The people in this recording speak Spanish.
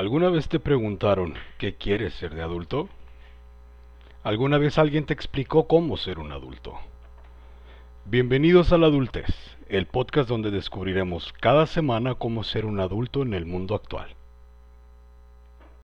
¿Alguna vez te preguntaron qué quieres ser de adulto? ¿Alguna vez alguien te explicó cómo ser un adulto? Bienvenidos a la adultez, el podcast donde descubriremos cada semana cómo ser un adulto en el mundo actual.